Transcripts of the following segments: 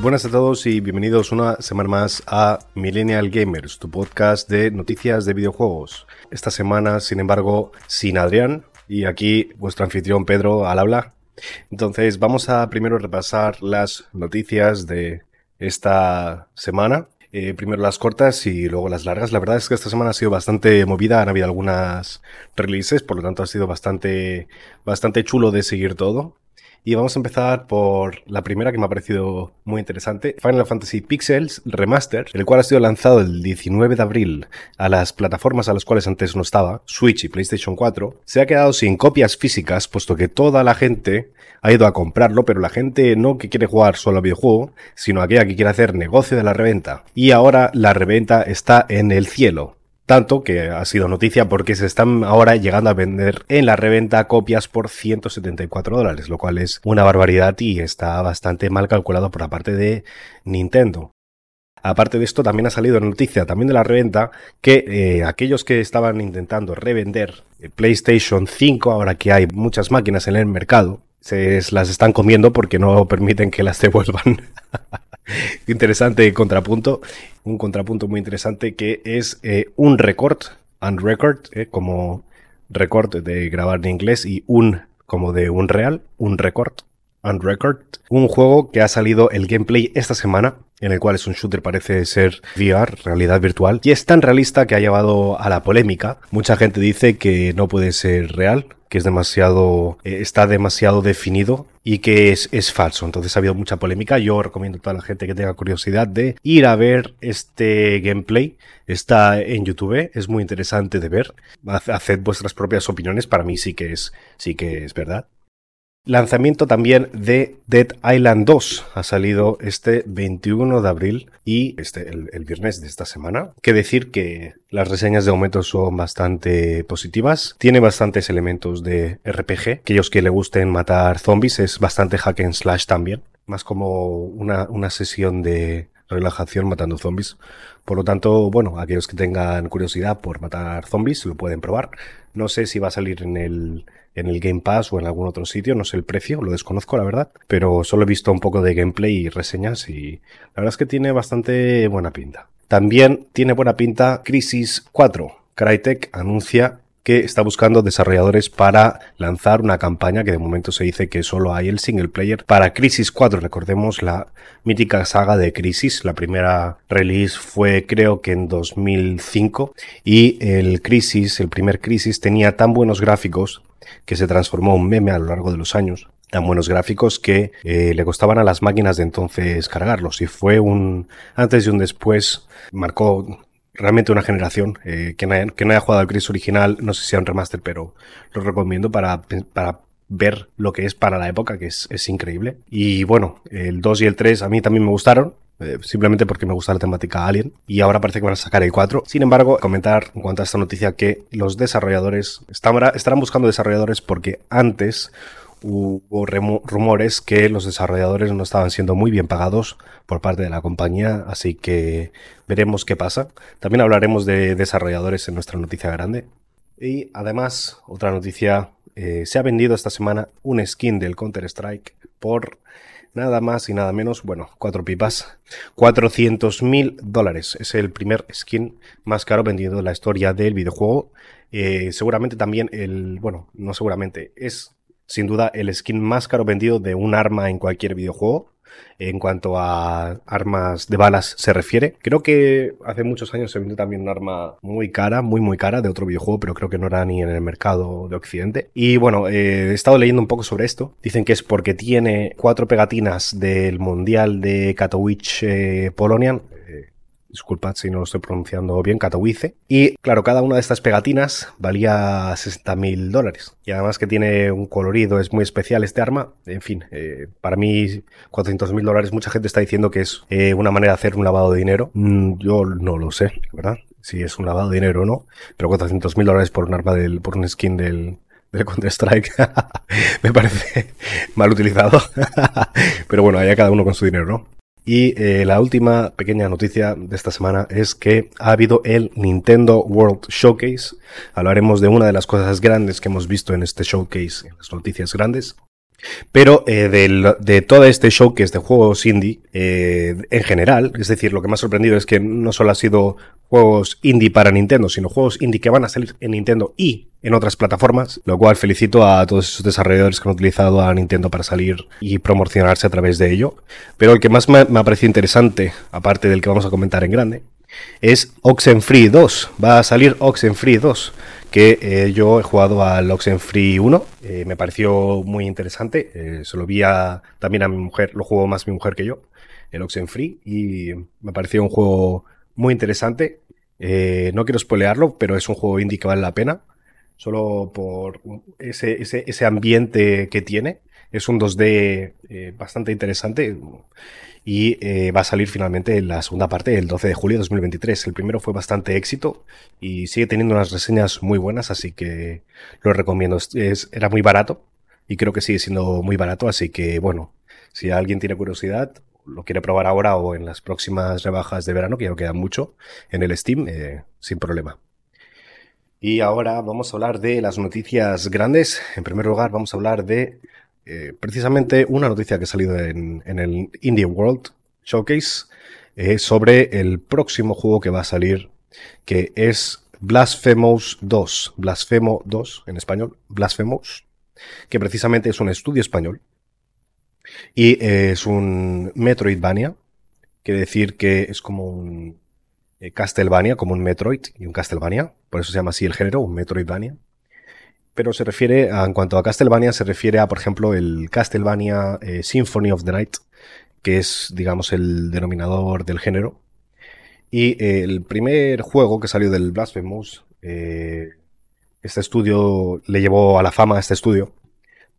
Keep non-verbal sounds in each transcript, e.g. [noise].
Buenas a todos y bienvenidos una semana más a Millennial Gamers, tu podcast de noticias de videojuegos. Esta semana, sin embargo, sin Adrián y aquí vuestro anfitrión Pedro al habla. Entonces vamos a primero repasar las noticias de esta semana. Eh, primero las cortas y luego las largas. La verdad es que esta semana ha sido bastante movida, han habido algunas releases, por lo tanto ha sido bastante, bastante chulo de seguir todo. Y vamos a empezar por la primera que me ha parecido muy interesante, Final Fantasy Pixels Remaster, el cual ha sido lanzado el 19 de abril a las plataformas a las cuales antes no estaba, Switch y PlayStation 4. Se ha quedado sin copias físicas, puesto que toda la gente ha ido a comprarlo, pero la gente no que quiere jugar solo a videojuego, sino aquella que quiere hacer negocio de la reventa. Y ahora la reventa está en el cielo. Tanto que ha sido noticia porque se están ahora llegando a vender en la reventa copias por 174 dólares, lo cual es una barbaridad y está bastante mal calculado por la parte de Nintendo. Aparte de esto, también ha salido noticia también de la reventa que eh, aquellos que estaban intentando revender PlayStation 5, ahora que hay muchas máquinas en el mercado, se las están comiendo porque no permiten que las [laughs] devuelvan. [laughs] interesante contrapunto, un contrapunto muy interesante que es eh, un record, un record, eh, como record de grabar en inglés y un como de un real, un record, un record, un juego que ha salido el gameplay esta semana en el cual es un shooter parece ser VR, realidad virtual, y es tan realista que ha llevado a la polémica. Mucha gente dice que no puede ser real, que es demasiado, eh, está demasiado definido y que es, es, falso. Entonces ha habido mucha polémica. Yo recomiendo a toda la gente que tenga curiosidad de ir a ver este gameplay. Está en YouTube, es muy interesante de ver. Haced vuestras propias opiniones. Para mí sí que es, sí que es verdad. Lanzamiento también de Dead Island 2 ha salido este 21 de abril y este el, viernes de esta semana. Que decir que las reseñas de momento son bastante positivas. Tiene bastantes elementos de RPG. Aquellos que le gusten matar zombies es bastante hack and slash también. Más como una, una sesión de relajación matando zombies. Por lo tanto, bueno, aquellos que tengan curiosidad por matar zombies lo pueden probar. No sé si va a salir en el en el Game Pass o en algún otro sitio, no sé el precio, lo desconozco la verdad, pero solo he visto un poco de gameplay y reseñas y la verdad es que tiene bastante buena pinta. También tiene buena pinta Crisis 4. Crytek anuncia que está buscando desarrolladores para lanzar una campaña que de momento se dice que solo hay el single player para Crisis 4. Recordemos la mítica saga de Crisis. La primera release fue creo que en 2005 y el Crisis, el primer Crisis tenía tan buenos gráficos que se transformó en meme a lo largo de los años tan buenos gráficos que eh, le costaban a las máquinas de entonces cargarlos. Y fue un antes y un después marcó realmente una generación eh, que, no no haya, jugado al Crisis original. No sé si sea un remaster pero lo recomiendo para, para ver lo que es para la época que es, es increíble. Y bueno el 2 y el 3 a mí también me gustaron eh, simplemente porque me gusta la temática Alien y ahora parece que van a sacar el 4. Sin embargo, comentar en cuanto a esta noticia que los desarrolladores estarán buscando desarrolladores porque antes hubo rumores que los desarrolladores no estaban siendo muy bien pagados por parte de la compañía, así que veremos qué pasa. También hablaremos de desarrolladores en nuestra noticia grande. Y además, otra noticia, eh, se ha vendido esta semana un skin del Counter-Strike por nada más y nada menos, bueno, cuatro pipas, 400 mil dólares. Es el primer skin más caro vendido en la historia del videojuego. Eh, seguramente también el, bueno, no seguramente, es sin duda el skin más caro vendido de un arma en cualquier videojuego en cuanto a armas de balas se refiere. Creo que hace muchos años se vendió también un arma muy cara, muy muy cara de otro videojuego, pero creo que no era ni en el mercado de Occidente. Y bueno, eh, he estado leyendo un poco sobre esto. Dicen que es porque tiene cuatro pegatinas del Mundial de Katowice, eh, Polonia disculpad si no lo estoy pronunciando bien, Katowice. Y claro, cada una de estas pegatinas valía 60 mil dólares. Y además que tiene un colorido, es muy especial este arma. En fin, eh, para mí 400 mil dólares, mucha gente está diciendo que es eh, una manera de hacer un lavado de dinero. Mm, yo no lo sé, ¿verdad? Si es un lavado de dinero o no. Pero 400 mil dólares por un arma del, por un skin del, del Counter-Strike [laughs] me parece mal utilizado. [laughs] Pero bueno, allá cada uno con su dinero, ¿no? Y eh, la última pequeña noticia de esta semana es que ha habido el Nintendo World Showcase. Hablaremos de una de las cosas grandes que hemos visto en este showcase, en las noticias grandes. Pero eh, de todo este showcase de juegos indie eh, en general, es decir, lo que me ha sorprendido es que no solo ha sido juegos indie para Nintendo, sino juegos indie que van a salir en Nintendo y en otras plataformas, lo cual felicito a todos esos desarrolladores que han utilizado a Nintendo para salir y promocionarse a través de ello. Pero el que más me, me ha parecido interesante, aparte del que vamos a comentar en grande, es Oxenfree 2. Va a salir Oxenfree 2 que eh, yo he jugado al Oxenfree 1, eh, me pareció muy interesante, eh, se lo vi también a mi mujer, lo jugó más mi mujer que yo, el Oxenfree, y me pareció un juego muy interesante. no quiero spoilearlo, pero es un juego indie que vale la pena, solo por ese, ese, ese ambiente que tiene. Es un 2D bastante interesante y eh, va a salir finalmente la segunda parte el 12 de julio de 2023. El primero fue bastante éxito y sigue teniendo unas reseñas muy buenas, así que lo recomiendo. Es, era muy barato y creo que sigue siendo muy barato, así que bueno, si alguien tiene curiosidad, lo quiere probar ahora o en las próximas rebajas de verano, que ya no queda mucho, en el Steam, eh, sin problema. Y ahora vamos a hablar de las noticias grandes. En primer lugar, vamos a hablar de eh, precisamente una noticia que ha salido en, el Indie World Showcase eh, sobre el próximo juego que va a salir, que es Blasphemous 2, Blasphemo 2 en español, Blasphemous, que precisamente es un estudio español y eh, es un Metroidvania, quiere decir que es como un Castlevania, como un Metroid y un Castlevania, por eso se llama así el género, un Metroidvania pero se refiere, en cuanto a Castlevania, se refiere a, por ejemplo, el Castlevania eh, Symphony of the Night, que es, digamos, el denominador del género. Y eh, el primer juego que salió del Blasphemous, eh, este estudio le llevó a la fama a este estudio,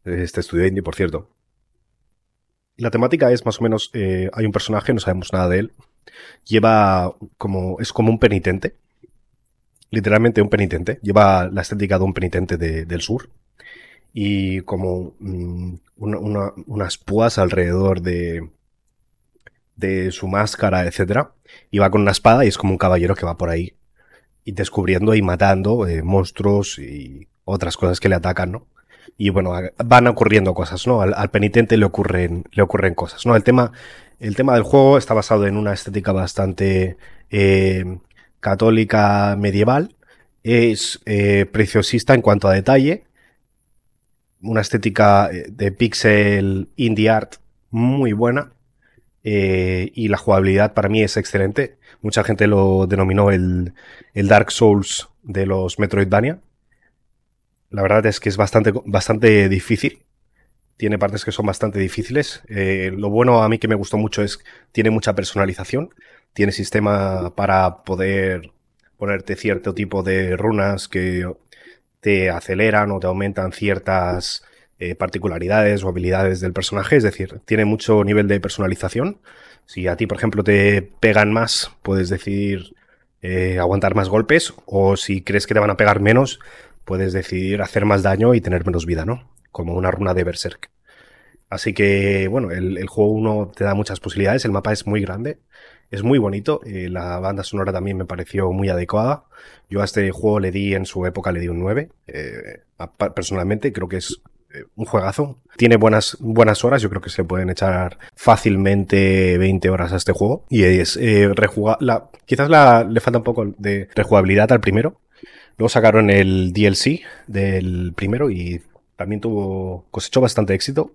este estudio indie, por cierto. La temática es más o menos, hay un personaje, no sabemos nada de él, lleva como, es como un penitente, literalmente un penitente, lleva la estética de un penitente del sur y como mm, unas púas alrededor de, de su máscara, etcétera, y va con una espada y es como un caballero que va por ahí y descubriendo y matando eh, monstruos y otras cosas que le atacan, ¿no? Y bueno, van ocurriendo cosas, ¿no? Al, penitente le ocurren, le ocurren cosas, ¿no? El tema, el tema del juego está basado en una estética bastante eh, católica medieval. Es eh, preciosista en cuanto a detalle. Una estética eh, de pixel indie art muy buena. Eh, y la jugabilidad para mí es excelente. Mucha gente lo denominó el, Dark Souls de los Metroidvania. La verdad es que es bastante, bastante difícil. Tiene partes que son bastante difíciles. lo bueno a mí que me gustó mucho es tiene mucha personalización tiene sistema para poder ponerte cierto tipo de runas que te aceleran o te aumentan ciertas eh, particularidades o habilidades del personaje, es decir, tiene mucho nivel de personalización. Si a ti, por ejemplo, te pegan más, puedes decidir eh, aguantar más golpes, o si crees que te van a pegar menos, puedes decidir hacer más daño y tener menos vida, ¿no? Como una runa de Berserk. Así que, bueno, el, el juego 1 te da muchas posibilidades, el mapa es muy grande es muy bonito. Eh, la banda sonora también me pareció muy adecuada. Yo a este juego le di en su época, le di un 9. Eh, personalmente creo que es eh, un juegazo. Tiene buenas, buenas horas, yo creo que se pueden echar fácilmente 20 horas a este juego. Y es la, quizás le falta un poco de rejugabilidad al primero. Luego sacaron el DLC del primero y también tuvo, cosechó bastante éxito.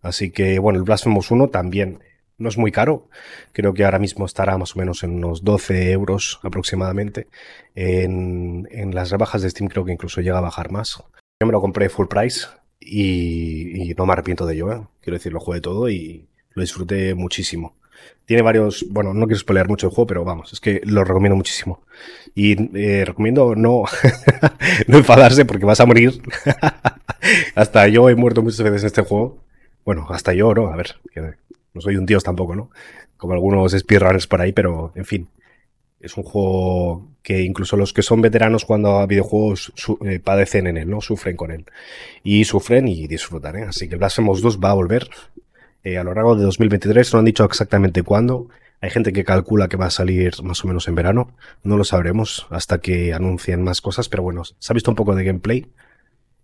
Así que bueno, el Blasphemous 1 también no es muy caro. Creo que ahora mismo estará más o menos en unos 12 euros aproximadamente. En, las rebajas de Steam creo que incluso llega a bajar más. Yo me lo compré full price y, no me arrepiento de ello. ¿eh? Quiero decir, lo jugué todo y lo disfruté muchísimo. Tiene varios, bueno, no quiero spoilear mucho el juego, pero vamos, es que lo recomiendo muchísimo. Y eh, recomiendo no, [laughs] no enfadarse porque vas a morir. [laughs] hasta yo he muerto muchas veces en este juego. Bueno, hasta yo, ¿no? A ver, no soy un dios tampoco, ¿no? Como algunos speedrunners por ahí, pero en fin. Es un juego que incluso los que son veteranos cuando a videojuegos eh, padecen en él, ¿no? Sufren con él. Y sufren y disfrutan, ¿eh? Así que Blasphemous 2 va a volver eh, a lo largo de 2023. No han dicho exactamente cuándo. Hay gente que calcula que va a salir más o menos en verano. No lo sabremos hasta que anuncien más cosas, pero bueno, se ha visto un poco de gameplay.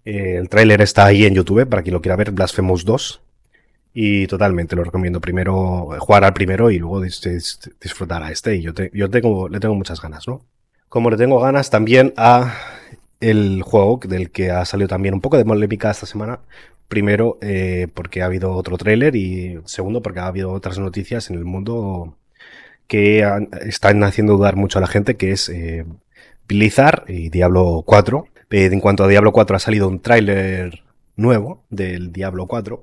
Eh, el tráiler está ahí en YouTube para quien lo quiera ver, Blasphemous 2. Y totalmente lo recomiendo. Primero jugar al primero y luego disfrutar a este. Y yo, yo tengo, le tengo muchas ganas, ¿no? Como le tengo ganas también a el juego del que ha salido también un poco de polémica esta semana. Primero, eh, porque ha habido otro tráiler y segundo, porque ha habido otras noticias en el mundo que están haciendo dudar mucho a la gente, que es eh, Blizzard y Diablo 4. Eh, en cuanto a Diablo 4 ha salido un tráiler nuevo del Diablo 4.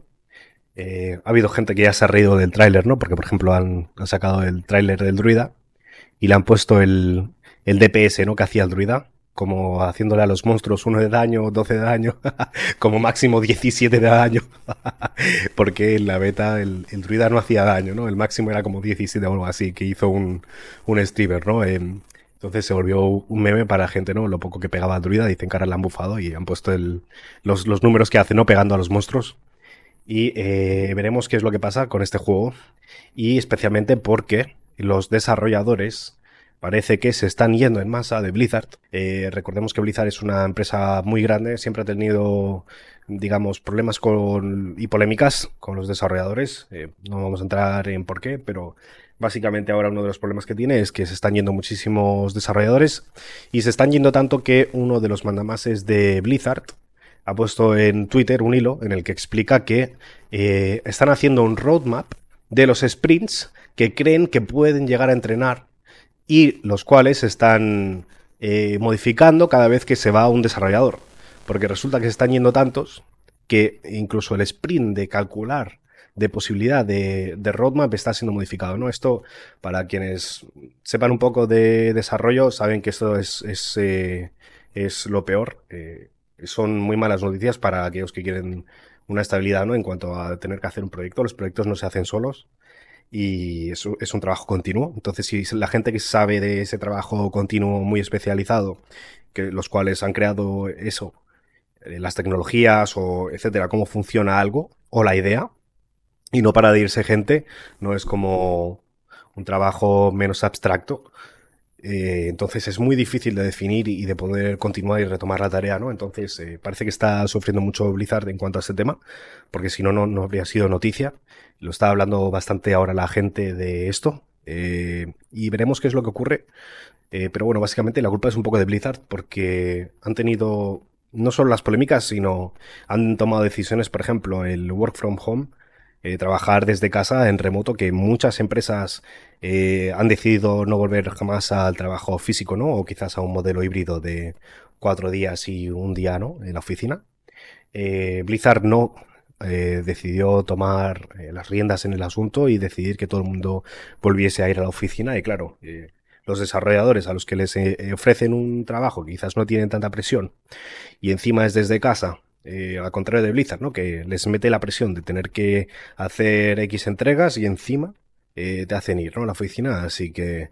Ha habido gente que ya se ha reído del tráiler, ¿no? Porque, por ejemplo, han, sacado el tráiler del druida y le han puesto el, DPS, ¿no? Que hacía el druida como haciéndole a los monstruos uno de daño, 12 de daño, [laughs] como máximo 17 de daño, [laughs] porque en la beta el, druida no hacía daño, ¿no? El máximo era como 17 o algo así, que hizo un, un streamer, ¿no? entonces se volvió un meme para la gente, ¿no? Lo poco que pegaba al druida, dicen que ahora le han bufado y han puesto los números que hace, ¿no? Pegando a los monstruos. Y eh, veremos qué es lo que pasa con este juego. Y especialmente porque los desarrolladores parece que se están yendo en masa de Blizzard. Eh, recordemos que Blizzard es una empresa muy grande, siempre ha tenido, digamos, problemas con, y polémicas con los desarrolladores. Eh, no vamos a entrar en por qué, pero básicamente ahora uno de los problemas que tiene es que se están yendo muchísimos desarrolladores y se están yendo tanto que uno de los mandamases de Blizzard ha puesto en Twitter un hilo en el que explica que eh, están haciendo un roadmap de los sprints que creen que pueden llegar a entrenar y los cuales están eh, modificando cada vez que se va un desarrollador. Porque resulta que se están yendo tantos que incluso el sprint de calcular de posibilidad de, roadmap está siendo modificado. ¿no? Esto, para quienes sepan un poco de desarrollo, saben que esto es, es, eh, es lo peor. Son muy malas noticias para aquellos que quieren una estabilidad ¿no? en cuanto a tener que hacer un proyecto. Los proyectos no se hacen solos y es, es un trabajo continuo. Entonces, si la gente que sabe de ese trabajo continuo muy especializado, que los cuales han creado eso, eh, las tecnologías o etcétera, cómo funciona algo o la idea, y no para de irse gente, no es como un trabajo menos abstracto. Eh, entonces es muy difícil de definir y de poder continuar y retomar la tarea, ¿no? Entonces eh, parece que está sufriendo mucho Blizzard en cuanto a este tema, porque si no, no habría sido noticia. Lo está hablando bastante ahora la gente de esto. Eh, y veremos qué es lo que ocurre. Eh, pero bueno, básicamente la culpa es un poco de Blizzard porque han tenido no solo las polémicas, sino han tomado decisiones, por ejemplo, el work from home, eh, trabajar desde casa en remoto, que muchas empresas han decidido no volver jamás al trabajo físico, ¿no? O quizás a un modelo híbrido de cuatro días y un día, ¿no? En la oficina. Blizzard no eh, decidió tomar eh, las riendas en el asunto y decidir que todo el mundo volviese a ir a la oficina. Y claro, eh, los desarrolladores a los que les ofrecen un trabajo quizás no tienen tanta presión y encima es desde casa, al contrario de Blizzard, ¿no? que les mete la presión de tener que hacer X entregas y encima te hacen ir ¿no? a la oficina. Así que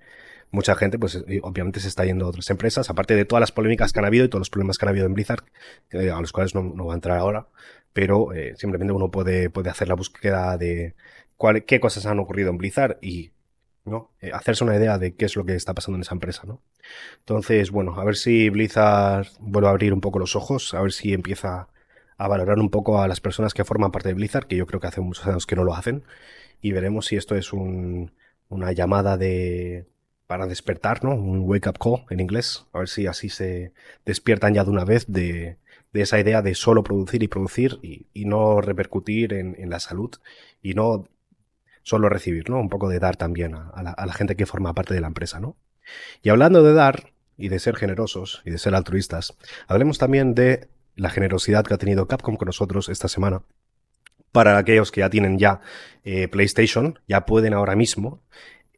mucha gente, pues obviamente se está yendo a otras empresas, aparte de todas las polémicas que han habido y todos los problemas que han habido en Blizzard, a los cuales no, va a entrar ahora, pero eh, simplemente uno puede, puede hacer la búsqueda de cuál, qué cosas han ocurrido en Blizzard y ¿no? Eh, hacerse una idea de qué es lo que está pasando en esa empresa. ¿no? Entonces, bueno, a ver si Blizzard vuelve a abrir un poco los ojos, a ver si empieza a valorar un poco a las personas que forman parte de Blizzard, que yo creo que hace muchos años que no lo hacen, y veremos si esto es un, una llamada de para despertar, ¿no? Un wake up call en inglés, a ver si así se despiertan ya de una vez de, de esa idea de solo producir y producir y, no repercutir en, la salud y no solo recibir, ¿no? Un poco de dar también a, la, gente que forma parte de la empresa, ¿no? Y hablando de dar y de ser generosos y de ser altruistas, hablemos también de la generosidad que ha tenido Capcom con nosotros esta semana. Para aquellos que ya tienen ya eh, PlayStation, ya pueden ahora mismo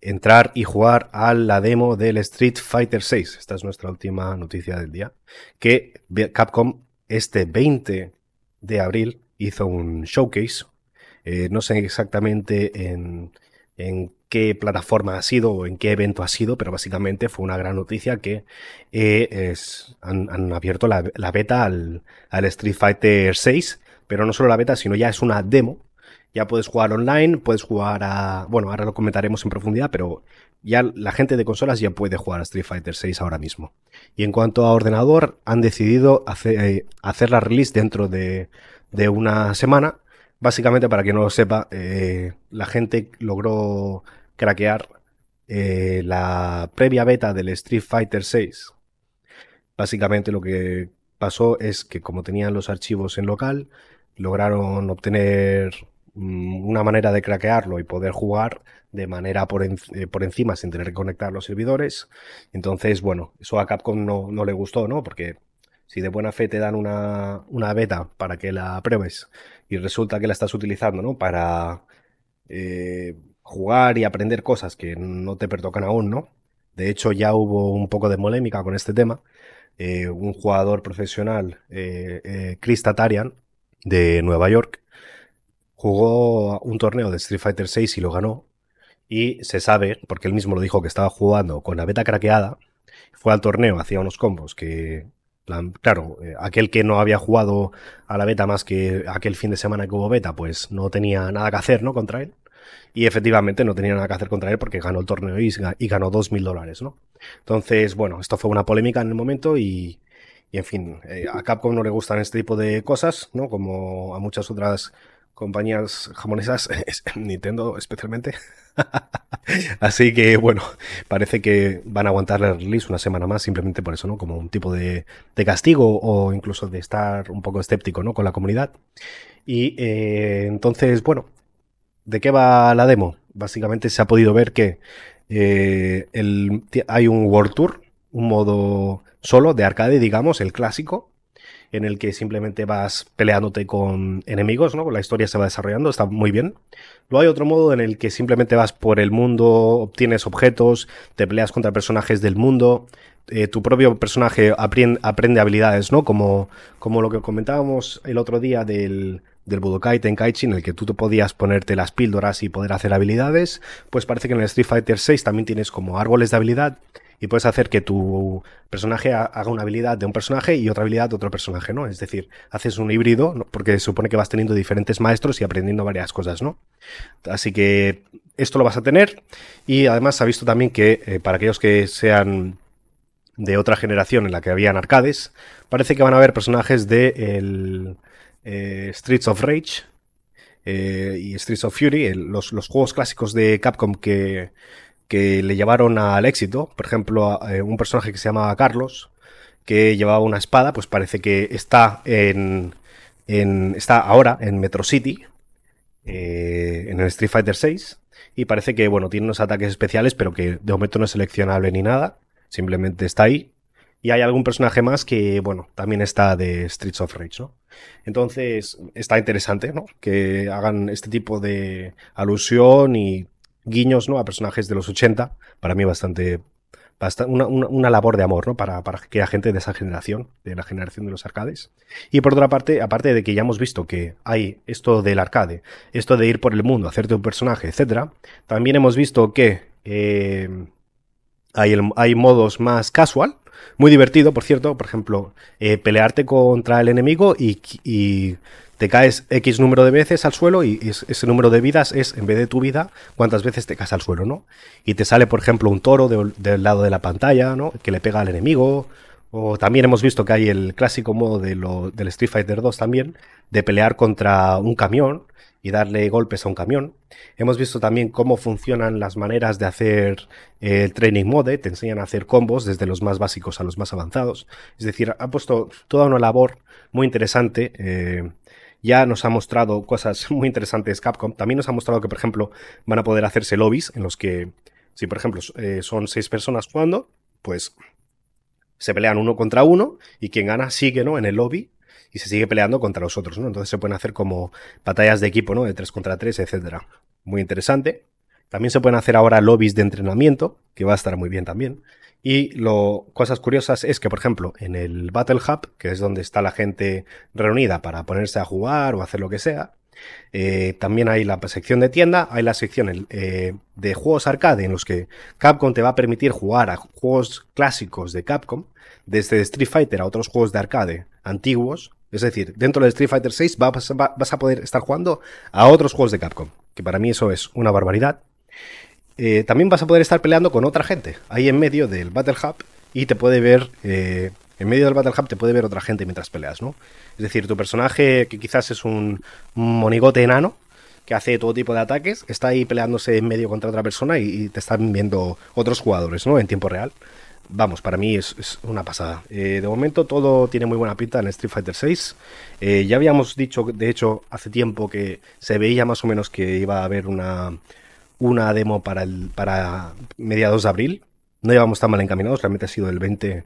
entrar y jugar a la demo del Street Fighter VI. Esta es nuestra última noticia del día. Que Capcom este 20 de abril hizo un showcase. Eh, no sé exactamente en, qué plataforma ha sido o en qué evento ha sido, pero básicamente fue una gran noticia que eh, han, abierto la, beta al, Street Fighter 6, pero no solo la beta, sino ya es una demo ya puedes jugar online, puedes jugar a... Bueno, ahora lo comentaremos en profundidad, pero ya la gente de consolas ya puede jugar a Street Fighter 6 ahora mismo. Y en cuanto a ordenador, han decidido hacer, eh, hacer la release dentro de, una semana. Básicamente, para quien no lo sepa, eh, la gente logró craquear eh, la previa beta del Street Fighter 6. Básicamente lo que pasó es que como tenían los archivos en local, lograron obtener mm, una manera de craquearlo y poder jugar de manera por, eh, por, encima sin tener que conectar los servidores. Entonces, bueno, eso a Capcom no, no, le gustó, ¿no? Porque si de buena fe te dan una, una, beta para que la pruebes y resulta que la estás utilizando, ¿no? Para eh, jugar y aprender cosas que no te pertocan aún, ¿no? De hecho, ya hubo un poco de polémica con este tema. Eh, un jugador profesional, eh, eh, Chris Tatarian, de Nueva York, jugó un torneo de Street Fighter VI y lo ganó. Y se sabe, porque él mismo lo dijo, que estaba jugando con la beta craqueada. Fue al torneo, hacía unos combos que, claro, aquel que no había jugado a la beta más que aquel fin de semana que hubo beta, pues no tenía nada que hacer, ¿no? Contra él. Y efectivamente no tenía nada que hacer contra él porque ganó el torneo y, ganó dos mil dólares, ¿no? Entonces, bueno, esto fue una polémica en el momento y, y en fin, eh, a Capcom no le gustan este tipo de cosas, ¿no? Como a muchas otras compañías japonesas, [laughs] Nintendo especialmente. [laughs] Así que bueno, parece que van a aguantar el release una semana más simplemente por eso, ¿no? Como un tipo de, de castigo o incluso de estar un poco escéptico, ¿no? Con la comunidad. Y eh, entonces, bueno, ¿De qué va la demo? Básicamente se ha podido ver que eh, hay un World Tour, un modo solo de arcade, digamos, el clásico, en el que simplemente vas peleándote con enemigos, ¿no? La historia se va desarrollando, está muy bien. Luego hay otro modo en el que simplemente vas por el mundo, obtienes objetos, te peleas contra personajes del mundo, eh, tu propio personaje aprende, aprende, habilidades, ¿no? Como, como lo que comentábamos el otro día del, del Budokai Tenkaichi en el que tú te podías ponerte las píldoras y poder hacer habilidades, pues parece que en el Street Fighter 6 también tienes como árboles de habilidad y puedes hacer que tu personaje haga una habilidad de un personaje y otra habilidad de otro personaje, ¿no? Es decir, haces un híbrido, porque supone que vas teniendo diferentes maestros y aprendiendo varias cosas, ¿no? Así que esto lo vas a tener y además ha visto también que eh, para aquellos que sean de otra generación en la que habían arcades, parece que van a haber personajes de el eh, Streets of Rage eh, y Streets of Fury, los, juegos clásicos de Capcom que, que le llevaron al éxito. Por ejemplo, eh, un personaje que se llamaba Carlos, que llevaba una espada, pues parece que está en, está ahora en Metro City, en el Street Fighter 6. Y parece que, bueno, tiene unos ataques especiales, pero que de momento no es seleccionable ni nada. Simplemente está ahí. Y hay algún personaje más que, bueno, también está de Streets of Rage, ¿no? Entonces, está interesante, ¿no? Que hagan este tipo de alusión y guiños, ¿no? A personajes de los 80. Para mí bastante, una, una, labor de amor, ¿no? Para, para que haya gente de esa generación, de la generación de los arcades. Y por otra parte, aparte de que ya hemos visto que hay esto del arcade, esto de ir por el mundo, hacerte un personaje, etcétera, también hemos visto que eh, hay, modos más casual, muy divertido, por cierto, por ejemplo, eh, pelearte contra el enemigo y, te caes X número de veces al suelo y ese número de vidas es, en vez de tu vida, cuántas veces te caes al suelo, ¿no? Y te sale, por ejemplo, un toro del lado de la pantalla, ¿no? Que le pega al enemigo. O también hemos visto que hay el clásico modo de del Street Fighter 2 también, de pelear contra un camión y darle golpes a un camión. Hemos visto también cómo funcionan las maneras de hacer eh, el training mode, te enseñan a hacer combos desde los más básicos a los más avanzados. Es decir, ha puesto toda una labor muy interesante. Eh, ya nos ha mostrado cosas [laughs] muy interesantes Capcom. También nos ha mostrado que, por ejemplo, van a poder hacerse lobbies en los que, si por ejemplo eh, son seis personas jugando, pues se pelean uno contra uno y quien gana sigue ¿no? en el lobby y se sigue peleando contra los otros, ¿no? Entonces se pueden hacer como batallas de equipo, ¿no? De 3 contra 3, etcétera. Muy interesante. También se pueden hacer ahora lobbies de entrenamiento, que va a estar muy bien también. Y lo cosas curiosas es que, por ejemplo, en el Battle Hub, que es donde está la gente reunida para ponerse a jugar o hacer lo que sea, eh, también hay la sección de tienda, hay la sección eh, de juegos arcade en los que Capcom te va a permitir jugar a juegos clásicos de Capcom, desde Street Fighter a otros juegos de arcade antiguos, Es decir, dentro de Street Fighter 6 vas, a poder estar jugando a otros juegos de Capcom, que para mí eso es una barbaridad. Eh, también vas a poder estar peleando con otra gente ahí en medio del Battle Hub y te puede ver, eh, en medio del Battle Hub te puede ver otra gente mientras peleas, ¿no? Es decir, tu personaje, que quizás es un monigote enano, que hace todo tipo de ataques, está ahí peleándose en medio contra otra persona y, te están viendo otros jugadores, ¿no? En tiempo real. Vamos, para mí es, una pasada. Eh, de momento todo tiene muy buena pinta en Street Fighter VI. ya habíamos dicho, de hecho, hace tiempo que se veía más o menos que iba a haber una, una demo para, el, para mediados de abril. No llevamos tan mal encaminados, realmente ha sido el 20,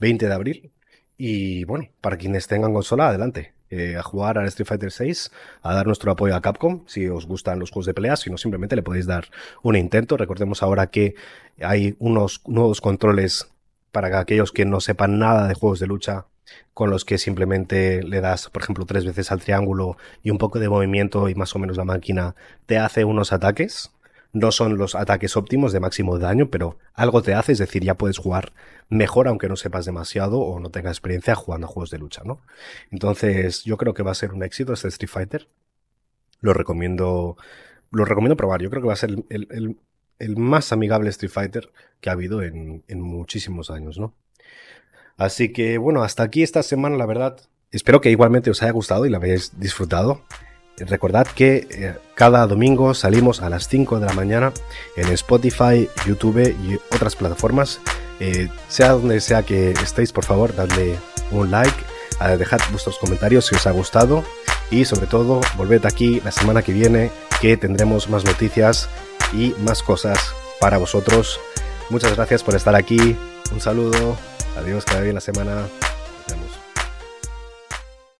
20 de abril. Y bueno, para quienes tengan consola, adelante. Eh, a jugar a Street Fighter 6, a dar nuestro apoyo a Capcom, si os gustan los juegos de pelea, si no simplemente le podéis dar un intento. Recordemos ahora que hay unos nuevos controles para aquellos que no sepan nada de juegos de lucha, con los que simplemente le das, por ejemplo, tres veces al triángulo y un poco de movimiento y más o menos la máquina te hace unos ataques no son los ataques óptimos de máximo daño, pero algo te hace, es decir, ya puedes jugar mejor aunque no sepas demasiado o no tengas experiencia jugando a juegos de lucha, ¿no? Entonces, yo creo que va a ser un éxito este Street Fighter. Lo recomiendo, lo recomiendo probar. Yo creo que va a ser el, más amigable Street Fighter que ha habido en, en muchísimos años, ¿no? Así que, bueno, hasta aquí esta semana, la verdad. Espero que igualmente os haya gustado y la hayáis disfrutado. Recordad que eh, cada domingo salimos a las 5 de la mañana en Spotify, YouTube y otras plataformas. Eh, sea donde sea que estéis, por favor, dadle un like, dejad vuestros comentarios si os ha gustado y sobre todo volved aquí la semana que viene que tendremos más noticias y más cosas para vosotros. Muchas gracias por estar aquí. Un saludo. Adiós, cada bien la semana.